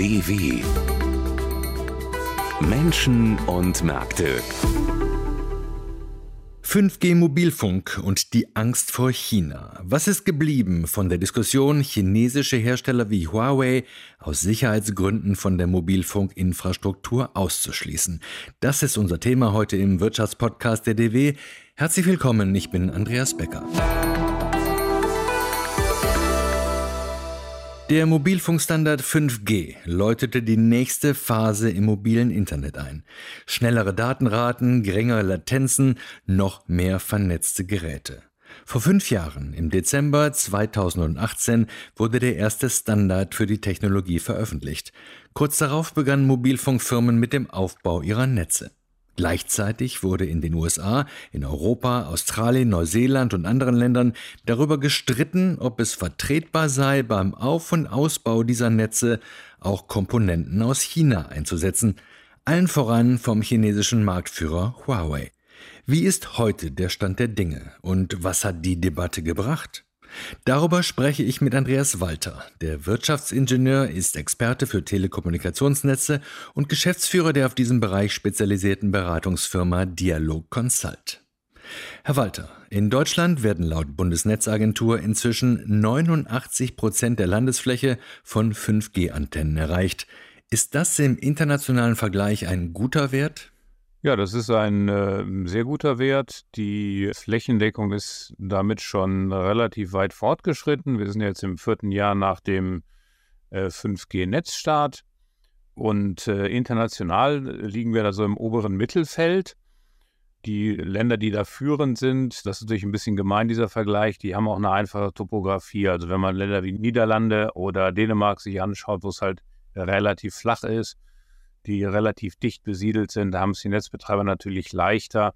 DW Menschen und Märkte 5G Mobilfunk und die Angst vor China. Was ist geblieben von der Diskussion, chinesische Hersteller wie Huawei aus Sicherheitsgründen von der Mobilfunkinfrastruktur auszuschließen? Das ist unser Thema heute im Wirtschaftspodcast der DW. Herzlich willkommen, ich bin Andreas Becker. Der Mobilfunkstandard 5G läutete die nächste Phase im mobilen Internet ein. Schnellere Datenraten, geringere Latenzen, noch mehr vernetzte Geräte. Vor fünf Jahren, im Dezember 2018, wurde der erste Standard für die Technologie veröffentlicht. Kurz darauf begannen Mobilfunkfirmen mit dem Aufbau ihrer Netze. Gleichzeitig wurde in den USA, in Europa, Australien, Neuseeland und anderen Ländern darüber gestritten, ob es vertretbar sei, beim Auf- und Ausbau dieser Netze auch Komponenten aus China einzusetzen, allen voran vom chinesischen Marktführer Huawei. Wie ist heute der Stand der Dinge und was hat die Debatte gebracht? Darüber spreche ich mit Andreas Walter. Der Wirtschaftsingenieur ist Experte für Telekommunikationsnetze und Geschäftsführer der auf diesem Bereich spezialisierten Beratungsfirma Dialog Consult. Herr Walter, in Deutschland werden laut Bundesnetzagentur inzwischen 89 Prozent der Landesfläche von 5G-Antennen erreicht. Ist das im internationalen Vergleich ein guter Wert? Ja, das ist ein äh, sehr guter Wert. Die Flächendeckung ist damit schon relativ weit fortgeschritten. Wir sind jetzt im vierten Jahr nach dem äh, 5G-Netzstart und äh, international liegen wir da so im oberen Mittelfeld. Die Länder, die da führend sind, das ist natürlich ein bisschen gemein, dieser Vergleich, die haben auch eine einfache Topografie. Also wenn man Länder wie Niederlande oder Dänemark sich anschaut, wo es halt relativ flach ist, die relativ dicht besiedelt sind. Da haben es die Netzbetreiber natürlich leichter,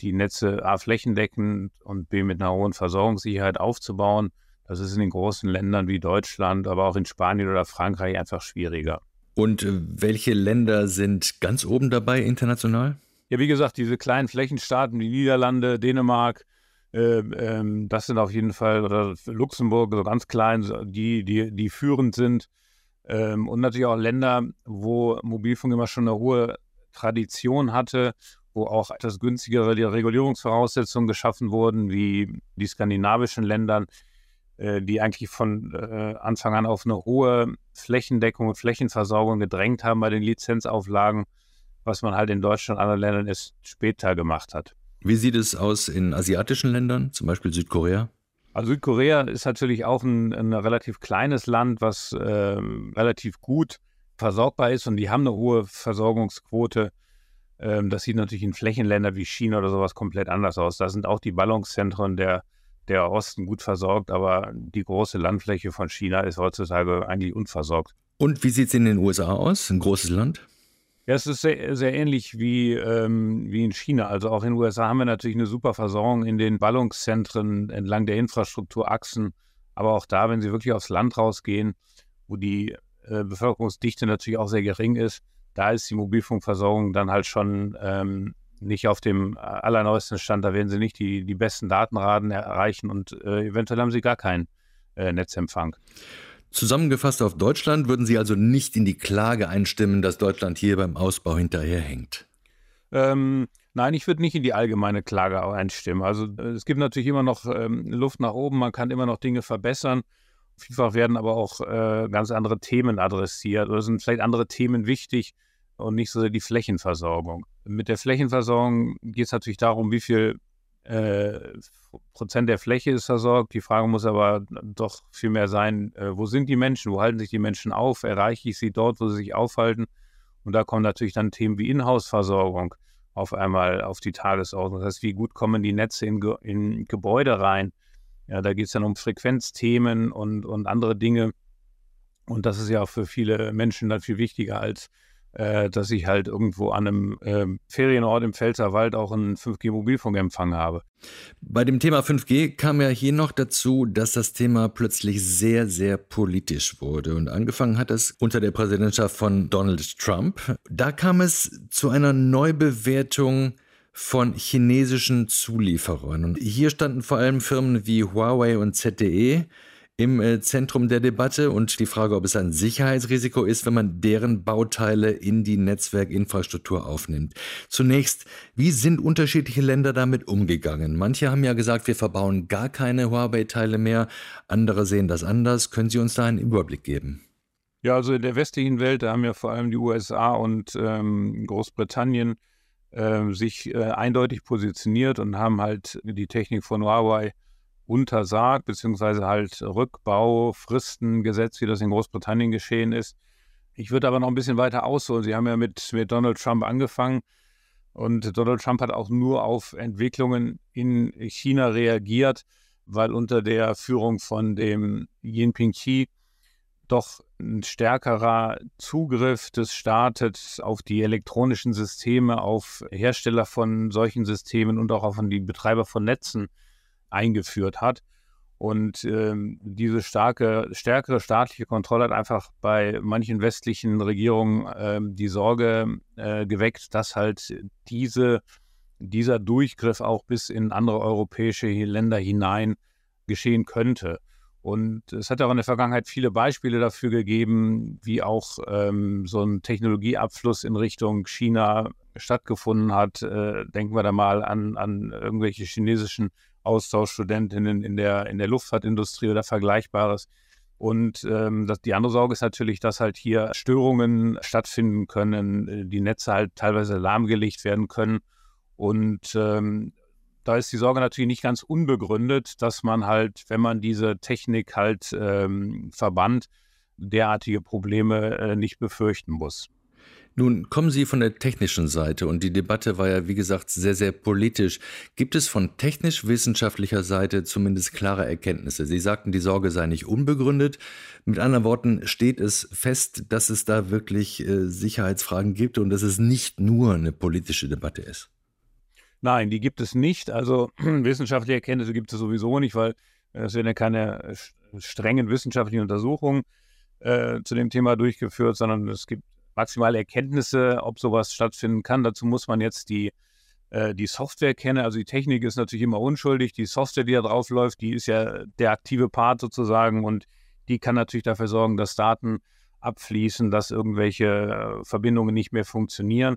die Netze A flächendeckend und B mit einer hohen Versorgungssicherheit aufzubauen. Das ist in den großen Ländern wie Deutschland, aber auch in Spanien oder Frankreich einfach schwieriger. Und äh, welche Länder sind ganz oben dabei international? Ja, wie gesagt, diese kleinen Flächenstaaten wie Niederlande, Dänemark, äh, ähm, das sind auf jeden Fall, oder Luxemburg, so ganz klein, die, die, die führend sind. Ähm, und natürlich auch Länder, wo Mobilfunk immer schon eine hohe Tradition hatte, wo auch etwas günstigere Regulierungsvoraussetzungen geschaffen wurden, wie die skandinavischen Länder, äh, die eigentlich von äh, Anfang an auf eine hohe Flächendeckung und Flächenversorgung gedrängt haben bei den Lizenzauflagen, was man halt in Deutschland und anderen Ländern erst später gemacht hat. Wie sieht es aus in asiatischen Ländern, zum Beispiel Südkorea? Also Südkorea ist natürlich auch ein, ein relativ kleines Land, was äh, relativ gut versorgbar ist und die haben eine hohe Versorgungsquote. Ähm, das sieht natürlich in Flächenländern wie China oder sowas komplett anders aus. Da sind auch die Ballungszentren der, der Osten gut versorgt, aber die große Landfläche von China ist heutzutage eigentlich unversorgt. Und wie sieht es in den USA aus? Ein großes Land? Ja, es ist sehr, sehr ähnlich wie, ähm, wie in China. Also auch in den USA haben wir natürlich eine super Versorgung in den Ballungszentren entlang der Infrastrukturachsen. Aber auch da, wenn Sie wirklich aufs Land rausgehen, wo die äh, Bevölkerungsdichte natürlich auch sehr gering ist, da ist die Mobilfunkversorgung dann halt schon ähm, nicht auf dem allerneuesten Stand. Da werden Sie nicht die, die besten Datenraten erreichen und äh, eventuell haben Sie gar keinen äh, Netzempfang. Zusammengefasst auf Deutschland würden Sie also nicht in die Klage einstimmen, dass Deutschland hier beim Ausbau hinterherhängt? Ähm, nein, ich würde nicht in die allgemeine Klage einstimmen. Also äh, es gibt natürlich immer noch ähm, Luft nach oben, man kann immer noch Dinge verbessern. Vielfach werden aber auch äh, ganz andere Themen adressiert oder sind vielleicht andere Themen wichtig und nicht so sehr die Flächenversorgung. Mit der Flächenversorgung geht es natürlich darum, wie viel äh, Prozent der Fläche ist versorgt. Die Frage muss aber doch viel mehr sein, äh, wo sind die Menschen, wo halten sich die Menschen auf, erreiche ich sie dort, wo sie sich aufhalten. Und da kommen natürlich dann Themen wie Inhouse-Versorgung auf einmal auf die Tagesordnung. Das heißt, wie gut kommen die Netze in, Ge in Gebäude rein? Ja, da geht es dann um Frequenzthemen und, und andere Dinge. Und das ist ja auch für viele Menschen dann viel wichtiger als äh, dass ich halt irgendwo an einem äh, Ferienort im Pfälzerwald auch einen 5G-Mobilfunkempfang habe. Bei dem Thema 5G kam ja hier noch dazu, dass das Thema plötzlich sehr, sehr politisch wurde. Und angefangen hat es unter der Präsidentschaft von Donald Trump. Da kam es zu einer Neubewertung von chinesischen Zulieferern. Und hier standen vor allem Firmen wie Huawei und ZTE im äh, Zentrum der Debatte und die Frage, ob es ein Sicherheitsrisiko ist, wenn man deren Bauteile in die Netzwerkinfrastruktur aufnimmt. Zunächst, wie sind unterschiedliche Länder damit umgegangen? Manche haben ja gesagt, wir verbauen gar keine Huawei-Teile mehr, andere sehen das anders. Können Sie uns da einen Überblick geben? Ja, also in der westlichen Welt, da haben ja vor allem die USA und ähm, Großbritannien äh, sich äh, eindeutig positioniert und haben halt die Technik von Huawei untersagt, beziehungsweise halt Rückbaufristen gesetzt, wie das in Großbritannien geschehen ist. Ich würde aber noch ein bisschen weiter ausholen. Sie haben ja mit, mit Donald Trump angefangen und Donald Trump hat auch nur auf Entwicklungen in China reagiert, weil unter der Führung von dem Jinping Xi doch ein stärkerer Zugriff des Staates auf die elektronischen Systeme, auf Hersteller von solchen Systemen und auch auf die Betreiber von Netzen eingeführt hat. Und ähm, diese starke, stärkere staatliche Kontrolle hat einfach bei manchen westlichen Regierungen ähm, die Sorge äh, geweckt, dass halt diese, dieser Durchgriff auch bis in andere europäische Länder hinein geschehen könnte. Und es hat auch in der Vergangenheit viele Beispiele dafür gegeben, wie auch ähm, so ein Technologieabfluss in Richtung China stattgefunden hat. Äh, denken wir da mal an, an irgendwelche chinesischen Austauschstudentinnen in der, in der Luftfahrtindustrie oder Vergleichbares. Und ähm, das, die andere Sorge ist natürlich, dass halt hier Störungen stattfinden können, äh, die Netze halt teilweise lahmgelegt werden können. Und ähm, da ist die Sorge natürlich nicht ganz unbegründet, dass man halt, wenn man diese Technik halt ähm, verbannt, derartige Probleme äh, nicht befürchten muss. Nun kommen Sie von der technischen Seite und die Debatte war ja, wie gesagt, sehr, sehr politisch. Gibt es von technisch-wissenschaftlicher Seite zumindest klare Erkenntnisse? Sie sagten, die Sorge sei nicht unbegründet. Mit anderen Worten, steht es fest, dass es da wirklich äh, Sicherheitsfragen gibt und dass es nicht nur eine politische Debatte ist? Nein, die gibt es nicht. Also wissenschaftliche Erkenntnisse gibt es sowieso nicht, weil äh, es werden ja keine äh, strengen wissenschaftlichen Untersuchungen äh, zu dem Thema durchgeführt, sondern es gibt maximale Erkenntnisse, ob sowas stattfinden kann. Dazu muss man jetzt die, äh, die Software kennen. Also die Technik ist natürlich immer unschuldig. Die Software, die da drauf läuft, die ist ja der aktive Part sozusagen und die kann natürlich dafür sorgen, dass Daten abfließen, dass irgendwelche äh, Verbindungen nicht mehr funktionieren.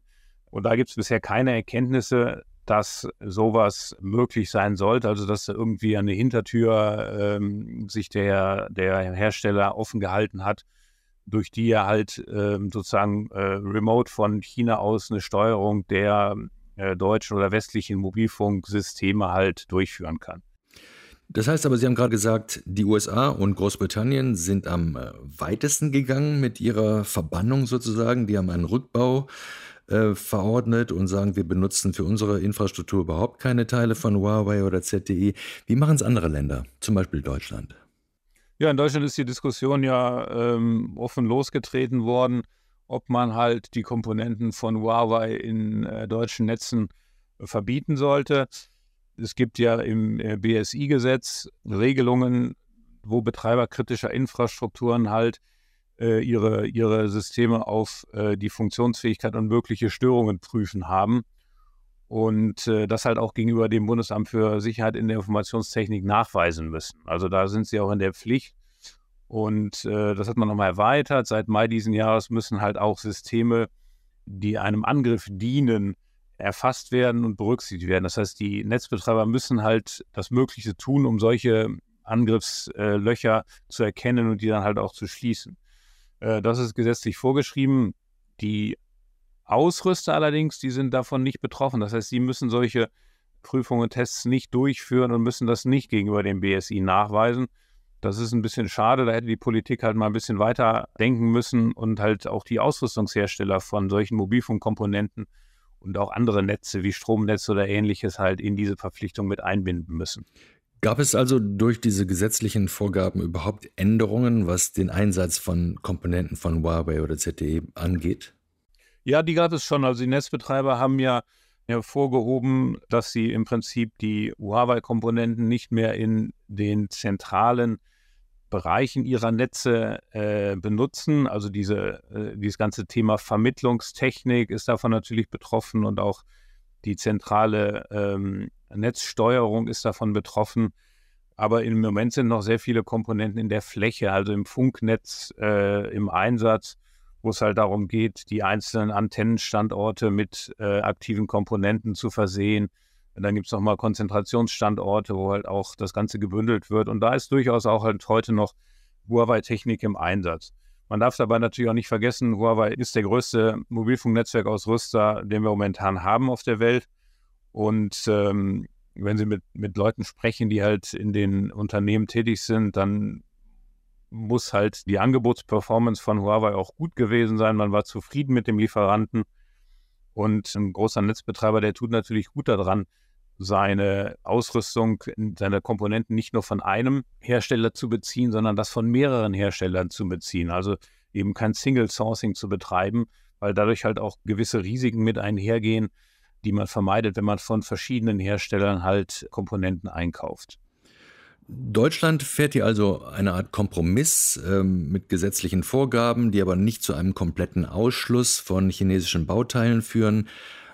Und da gibt es bisher keine Erkenntnisse, dass sowas möglich sein sollte, also dass irgendwie eine Hintertür ähm, sich der, der Hersteller offen gehalten hat, durch die er halt ähm, sozusagen äh, remote von China aus eine Steuerung der äh, deutschen oder westlichen Mobilfunksysteme halt durchführen kann. Das heißt aber, Sie haben gerade gesagt, die USA und Großbritannien sind am äh, weitesten gegangen mit ihrer Verbannung sozusagen. Die haben einen Rückbau äh, verordnet und sagen, wir benutzen für unsere Infrastruktur überhaupt keine Teile von Huawei oder ZTE. Wie machen es andere Länder, zum Beispiel Deutschland? Ja, in Deutschland ist die Diskussion ja ähm, offen losgetreten worden, ob man halt die Komponenten von Huawei in äh, deutschen Netzen äh, verbieten sollte. Es gibt ja im äh, BSI-Gesetz Regelungen, wo Betreiber kritischer Infrastrukturen halt äh, ihre, ihre Systeme auf die Funktionsfähigkeit und mögliche Störungen prüfen haben. Und äh, das halt auch gegenüber dem Bundesamt für Sicherheit in der Informationstechnik nachweisen müssen. Also da sind sie auch in der Pflicht. Und äh, das hat man nochmal erweitert. Seit Mai diesen Jahres müssen halt auch Systeme, die einem Angriff dienen, erfasst werden und berücksichtigt werden. Das heißt, die Netzbetreiber müssen halt das Mögliche tun, um solche Angriffslöcher zu erkennen und die dann halt auch zu schließen. Äh, das ist gesetzlich vorgeschrieben. Die Ausrüster allerdings, die sind davon nicht betroffen. Das heißt, sie müssen solche Prüfungen und Tests nicht durchführen und müssen das nicht gegenüber dem BSI nachweisen. Das ist ein bisschen schade. Da hätte die Politik halt mal ein bisschen weiter denken müssen und halt auch die Ausrüstungshersteller von solchen Mobilfunkkomponenten und auch andere Netze wie Stromnetze oder ähnliches halt in diese Verpflichtung mit einbinden müssen. Gab es also durch diese gesetzlichen Vorgaben überhaupt Änderungen, was den Einsatz von Komponenten von Huawei oder ZTE angeht? Ja, die gab es schon. Also die Netzbetreiber haben ja hervorgehoben, dass sie im Prinzip die Huawei-Komponenten nicht mehr in den zentralen Bereichen ihrer Netze äh, benutzen. Also diese, äh, dieses ganze Thema Vermittlungstechnik ist davon natürlich betroffen und auch die zentrale ähm, Netzsteuerung ist davon betroffen. Aber im Moment sind noch sehr viele Komponenten in der Fläche, also im Funknetz, äh, im Einsatz, wo es halt darum geht, die einzelnen Antennenstandorte mit äh, aktiven Komponenten zu versehen. Und dann gibt es nochmal Konzentrationsstandorte, wo halt auch das Ganze gebündelt wird. Und da ist durchaus auch halt heute noch Huawei-Technik im Einsatz. Man darf dabei natürlich auch nicht vergessen, Huawei ist der größte Mobilfunknetzwerkausrüster, den wir momentan haben auf der Welt. Und ähm, wenn Sie mit, mit Leuten sprechen, die halt in den Unternehmen tätig sind, dann muss halt die Angebotsperformance von Huawei auch gut gewesen sein. Man war zufrieden mit dem Lieferanten. Und ein großer Netzbetreiber, der tut natürlich gut daran, seine Ausrüstung, seine Komponenten nicht nur von einem Hersteller zu beziehen, sondern das von mehreren Herstellern zu beziehen. Also eben kein Single Sourcing zu betreiben, weil dadurch halt auch gewisse Risiken mit einhergehen, die man vermeidet, wenn man von verschiedenen Herstellern halt Komponenten einkauft. Deutschland fährt hier also eine Art Kompromiss ähm, mit gesetzlichen Vorgaben, die aber nicht zu einem kompletten Ausschluss von chinesischen Bauteilen führen.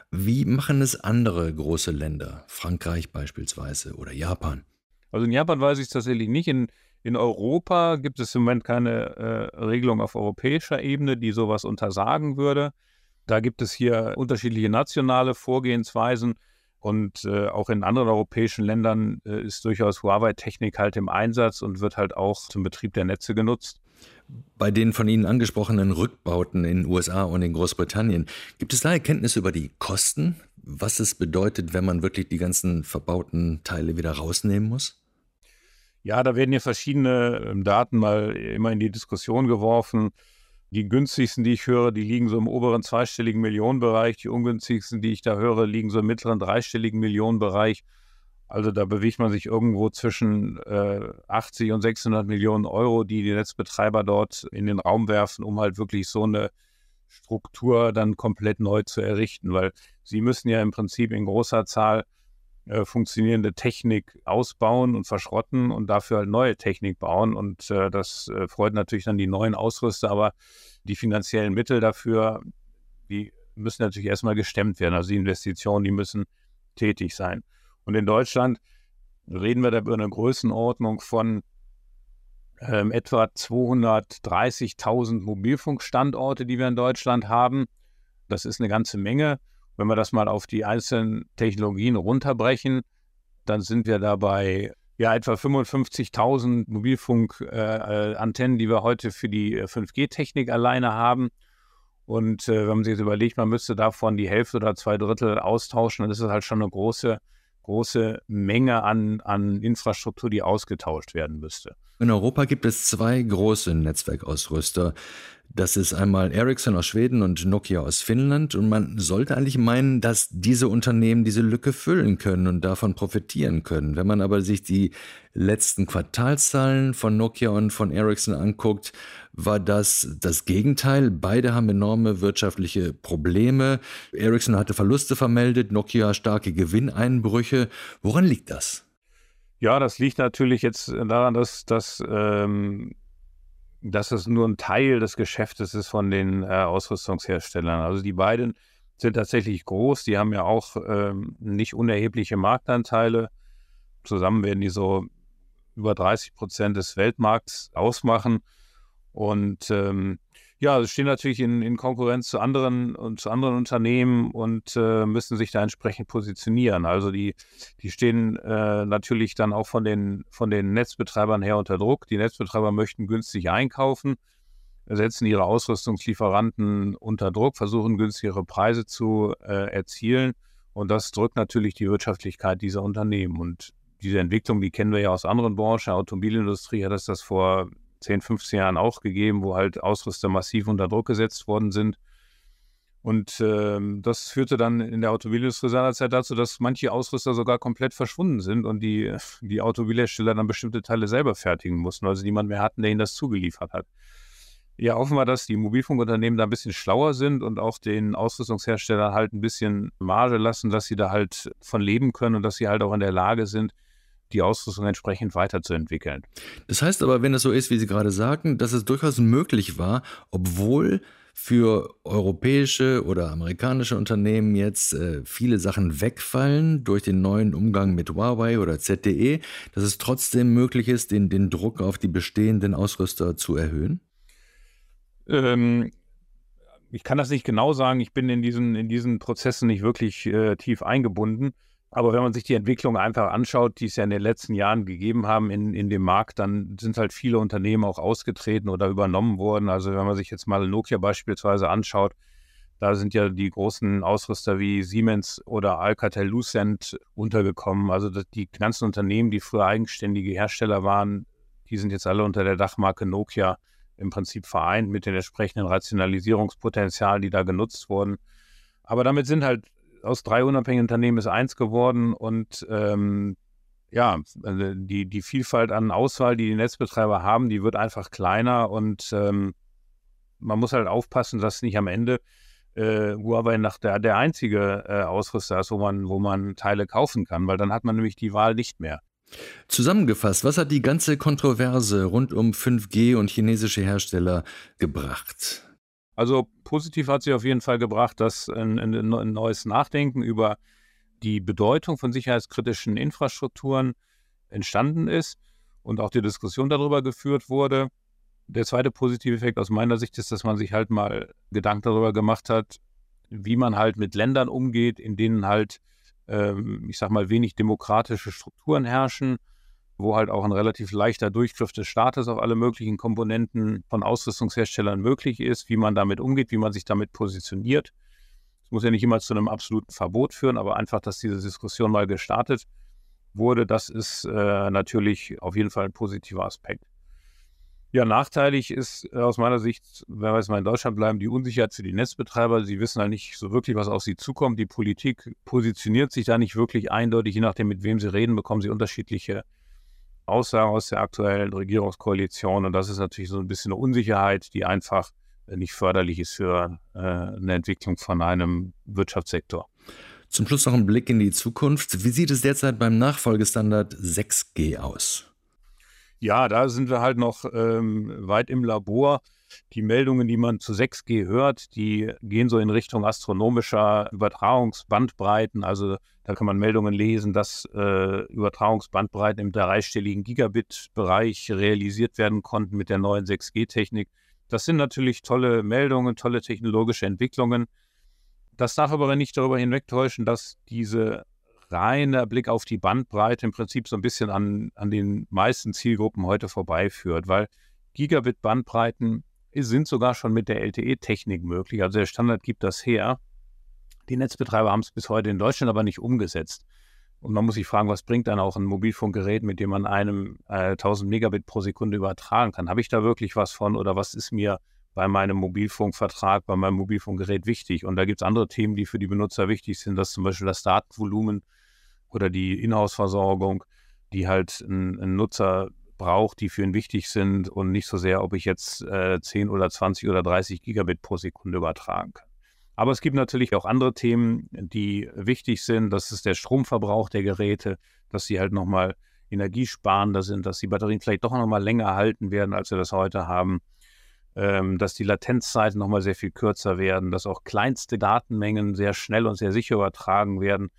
Wie machen es andere große Länder, Frankreich beispielsweise oder Japan? Also in Japan weiß ich es tatsächlich nicht. In, in Europa gibt es im Moment keine äh, Regelung auf europäischer Ebene, die sowas untersagen würde. Da gibt es hier unterschiedliche nationale Vorgehensweisen. Und äh, auch in anderen europäischen Ländern äh, ist durchaus Huawei-Technik halt im Einsatz und wird halt auch zum Betrieb der Netze genutzt. Bei den von Ihnen angesprochenen Rückbauten in den USA und in Großbritannien, gibt es da Erkenntnisse über die Kosten? Was es bedeutet, wenn man wirklich die ganzen verbauten Teile wieder rausnehmen muss? Ja, da werden ja verschiedene ähm, Daten mal immer in die Diskussion geworfen. Die günstigsten, die ich höre, die liegen so im oberen zweistelligen Millionenbereich. Die ungünstigsten, die ich da höre, liegen so im mittleren dreistelligen Millionenbereich. Also da bewegt man sich irgendwo zwischen äh, 80 und 600 Millionen Euro, die die Netzbetreiber dort in den Raum werfen, um halt wirklich so eine Struktur dann komplett neu zu errichten, weil sie müssen ja im Prinzip in großer Zahl äh, funktionierende Technik ausbauen und verschrotten und dafür halt neue Technik bauen. Und äh, das äh, freut natürlich dann die neuen Ausrüster, aber die finanziellen Mittel dafür, die müssen natürlich erstmal gestemmt werden. Also die Investitionen, die müssen tätig sein. Und in Deutschland reden wir da über eine Größenordnung von ähm, etwa 230.000 Mobilfunkstandorte, die wir in Deutschland haben. Das ist eine ganze Menge. Wenn wir das mal auf die einzelnen Technologien runterbrechen, dann sind wir dabei ja etwa 55.000 Mobilfunkantennen, äh, die wir heute für die 5G-Technik alleine haben. Und äh, wenn man sich jetzt überlegt, man müsste davon die Hälfte oder zwei Drittel austauschen, dann ist es halt schon eine große, große Menge an, an Infrastruktur, die ausgetauscht werden müsste. In Europa gibt es zwei große Netzwerkausrüster. Das ist einmal Ericsson aus Schweden und Nokia aus Finnland. Und man sollte eigentlich meinen, dass diese Unternehmen diese Lücke füllen können und davon profitieren können. Wenn man aber sich die letzten Quartalszahlen von Nokia und von Ericsson anguckt, war das das Gegenteil. Beide haben enorme wirtschaftliche Probleme. Ericsson hatte Verluste vermeldet, Nokia starke Gewinneinbrüche. Woran liegt das? Ja, das liegt natürlich jetzt daran, dass, dass ähm, dass es nur ein Teil des Geschäftes ist von den äh, Ausrüstungsherstellern. Also die beiden sind tatsächlich groß, die haben ja auch ähm, nicht unerhebliche Marktanteile. Zusammen werden die so über 30 Prozent des Weltmarkts ausmachen. Und ähm, ja, sie stehen natürlich in, in Konkurrenz zu anderen und zu anderen Unternehmen und äh, müssen sich da entsprechend positionieren. Also die, die stehen äh, natürlich dann auch von den, von den Netzbetreibern her unter Druck. Die Netzbetreiber möchten günstig einkaufen, setzen ihre Ausrüstungslieferanten unter Druck, versuchen günstigere Preise zu äh, erzielen. Und das drückt natürlich die Wirtschaftlichkeit dieser Unternehmen. Und diese Entwicklung, die kennen wir ja aus anderen Branchen. Automobilindustrie hat das, das vor 10, 15 Jahren auch gegeben, wo halt Ausrüster massiv unter Druck gesetzt worden sind. Und ähm, das führte dann in der Automobilindustrie seinerzeit dazu, dass manche Ausrüster sogar komplett verschwunden sind und die, die Automobilhersteller dann bestimmte Teile selber fertigen mussten, weil sie niemand mehr hatten, der ihnen das zugeliefert hat. Ja, hoffen wir, dass die Mobilfunkunternehmen da ein bisschen schlauer sind und auch den Ausrüstungsherstellern halt ein bisschen Marge lassen, dass sie da halt von leben können und dass sie halt auch in der Lage sind, die Ausrüstung entsprechend weiterzuentwickeln. Das heißt aber, wenn es so ist, wie Sie gerade sagten, dass es durchaus möglich war, obwohl für europäische oder amerikanische Unternehmen jetzt äh, viele Sachen wegfallen durch den neuen Umgang mit Huawei oder ZTE, dass es trotzdem möglich ist, den, den Druck auf die bestehenden Ausrüster zu erhöhen? Ähm, ich kann das nicht genau sagen. Ich bin in diesen, in diesen Prozessen nicht wirklich äh, tief eingebunden. Aber wenn man sich die Entwicklung einfach anschaut, die es ja in den letzten Jahren gegeben haben in, in dem Markt, dann sind halt viele Unternehmen auch ausgetreten oder übernommen worden. Also wenn man sich jetzt mal Nokia beispielsweise anschaut, da sind ja die großen Ausrüster wie Siemens oder Alcatel Lucent untergekommen. Also die ganzen Unternehmen, die früher eigenständige Hersteller waren, die sind jetzt alle unter der Dachmarke Nokia im Prinzip vereint mit den entsprechenden Rationalisierungspotenzialen, die da genutzt wurden. Aber damit sind halt aus drei unabhängigen Unternehmen ist eins geworden und ähm, ja, also die, die Vielfalt an Auswahl, die die Netzbetreiber haben, die wird einfach kleiner und ähm, man muss halt aufpassen, dass nicht am Ende äh, Huawei nach der, der einzige äh, Ausrüster ist, wo man, wo man Teile kaufen kann, weil dann hat man nämlich die Wahl nicht mehr. Zusammengefasst, was hat die ganze Kontroverse rund um 5G und chinesische Hersteller gebracht? Also positiv hat sie auf jeden Fall gebracht, dass ein, ein, neues Nachdenken über die Bedeutung von sicherheitskritischen Infrastrukturen entstanden ist und auch die Diskussion darüber geführt wurde. Der zweite positive Effekt aus meiner Sicht ist, dass man sich halt mal Gedanken darüber gemacht hat, wie man halt mit Ländern umgeht, in denen halt, ähm, ich sag mal, wenig demokratische Strukturen herrschen wo halt auch ein relativ leichter Durchgriff des Staates auf alle möglichen Komponenten von Ausrüstungsherstellern möglich ist, wie man damit umgeht, wie man sich damit positioniert. Es muss ja nicht immer zu einem absoluten Verbot führen, aber einfach, dass diese Diskussion mal gestartet wurde, das ist äh, natürlich auf jeden Fall ein positiver Aspekt. Ja, nachteilig ist äh, aus meiner Sicht, wenn wir jetzt mal in Deutschland bleiben, die Unsicherheit für die Netzbetreiber. Sie wissen halt nicht so wirklich, was auf sie zukommt. Die Politik positioniert sich da nicht wirklich eindeutig. Je nachdem, mit wem sie reden, bekommen sie unterschiedliche Aussagen aus der aktuellen Regierungskoalition. Und das ist natürlich so ein bisschen eine Unsicherheit, die einfach nicht förderlich ist für äh, eine Entwicklung von einem Wirtschaftssektor. Zum Schluss noch ein Blick in die Zukunft. Wie sieht es derzeit beim Nachfolgestandard 6G aus? Ja, da sind wir halt noch ähm, weit im Labor. Die Meldungen, die man zu 6G hört, die gehen so in Richtung astronomischer Übertragungsbandbreiten. Also da kann man Meldungen lesen, dass äh, Übertragungsbandbreiten im dreistelligen Gigabit-Bereich realisiert werden konnten mit der neuen 6G-Technik. Das sind natürlich tolle Meldungen, tolle technologische Entwicklungen. Das darf aber nicht darüber hinwegtäuschen, dass diese reine Blick auf die Bandbreite im Prinzip so ein bisschen an, an den meisten Zielgruppen heute vorbeiführt, weil Gigabit-Bandbreiten sind sogar schon mit der LTE-Technik möglich. Also der Standard gibt das her. Die Netzbetreiber haben es bis heute in Deutschland aber nicht umgesetzt. Und man muss sich fragen, was bringt dann auch ein Mobilfunkgerät, mit dem man einem äh, 1000 Megabit pro Sekunde übertragen kann? Habe ich da wirklich was von oder was ist mir bei meinem Mobilfunkvertrag, bei meinem Mobilfunkgerät wichtig? Und da gibt es andere Themen, die für die Benutzer wichtig sind, das zum Beispiel das Datenvolumen oder die Inhouse-Versorgung, die halt ein, ein, Nutzer braucht, die für ihn wichtig sind und nicht so sehr, ob ich jetzt äh, 10 oder 20 oder 30 Gigabit pro Sekunde übertragen kann. Aber es gibt natürlich auch andere Themen, die wichtig sind. Das ist der Stromverbrauch der Geräte, dass sie halt nochmal energiesparender sind, dass die Batterien vielleicht doch nochmal länger halten werden, als wir das heute haben, ähm, dass die Latenzzeiten nochmal sehr viel kürzer werden, dass auch kleinste Datenmengen sehr schnell und sehr sicher übertragen werden.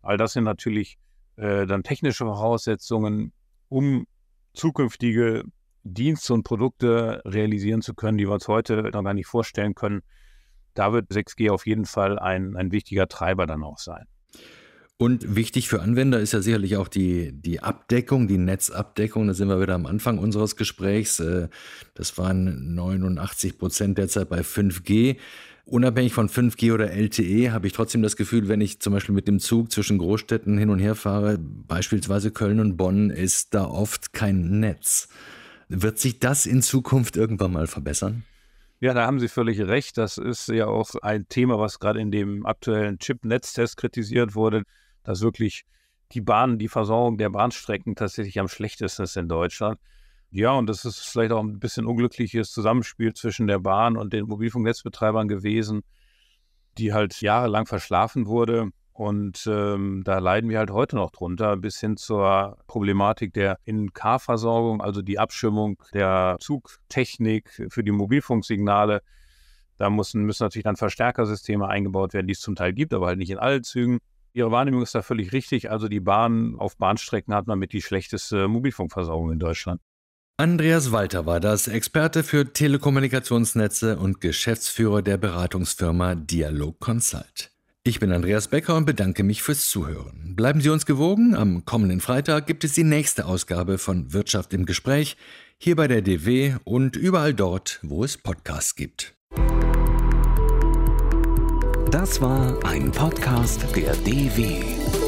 All das sind natürlich äh, dann technische Voraussetzungen, um zukünftige Dienste und Produkte realisieren zu können, die wir uns heute noch gar nicht vorstellen können. Da wird 6G auf jeden Fall ein, ein wichtiger Treiber dann auch sein. Und wichtig für Anwender ist ja sicherlich auch die, die Abdeckung, die Netzabdeckung. Da sind wir wieder am Anfang unseres Gesprächs. Äh, das waren 89 Prozent derzeit bei 5G. Unabhängig von 5G oder LTE habe ich trotzdem das Gefühl, wenn ich zum Beispiel mit dem Zug zwischen Großstädten hin und her fahre, beispielsweise Köln und Bonn, ist da oft kein Netz. Wird sich das in Zukunft irgendwann mal verbessern? Ja, da haben Sie völlig recht. Das ist ja auch ein Thema, was gerade in dem aktuellen Chip-Netztest kritisiert wurde, dass wirklich die Bahn, die Versorgung der Bahnstrecken tatsächlich am schlechtesten ist in Deutschland. Ja, und das ist vielleicht auch ein bisschen unglückliches Zusammenspiel zwischen der Bahn und den Mobilfunknetzbetreibern gewesen, die halt jahrelang verschlafen wurde. Und ähm, da leiden wir halt heute noch drunter, bis hin zur Problematik der In-Car-Versorgung, also die Abschirmung der Zugtechnik für die Mobilfunksignale. Da müssen, müssen natürlich dann Verstärkersysteme eingebaut werden, die es zum Teil gibt, aber halt nicht in allen Zügen. Ihre Wahrnehmung ist da völlig richtig. Also die Bahn auf Bahnstrecken hat man mit die schlechteste Mobilfunkversorgung in Deutschland. Andreas Walter war das, Experte für Telekommunikationsnetze und Geschäftsführer der Beratungsfirma Dialog Consult. Ich bin Andreas Becker und bedanke mich fürs Zuhören. Bleiben Sie uns gewogen. Am kommenden Freitag gibt es die nächste Ausgabe von Wirtschaft im Gespräch, hier bei der DW und überall dort, wo es Podcasts gibt. Das war ein Podcast der DW.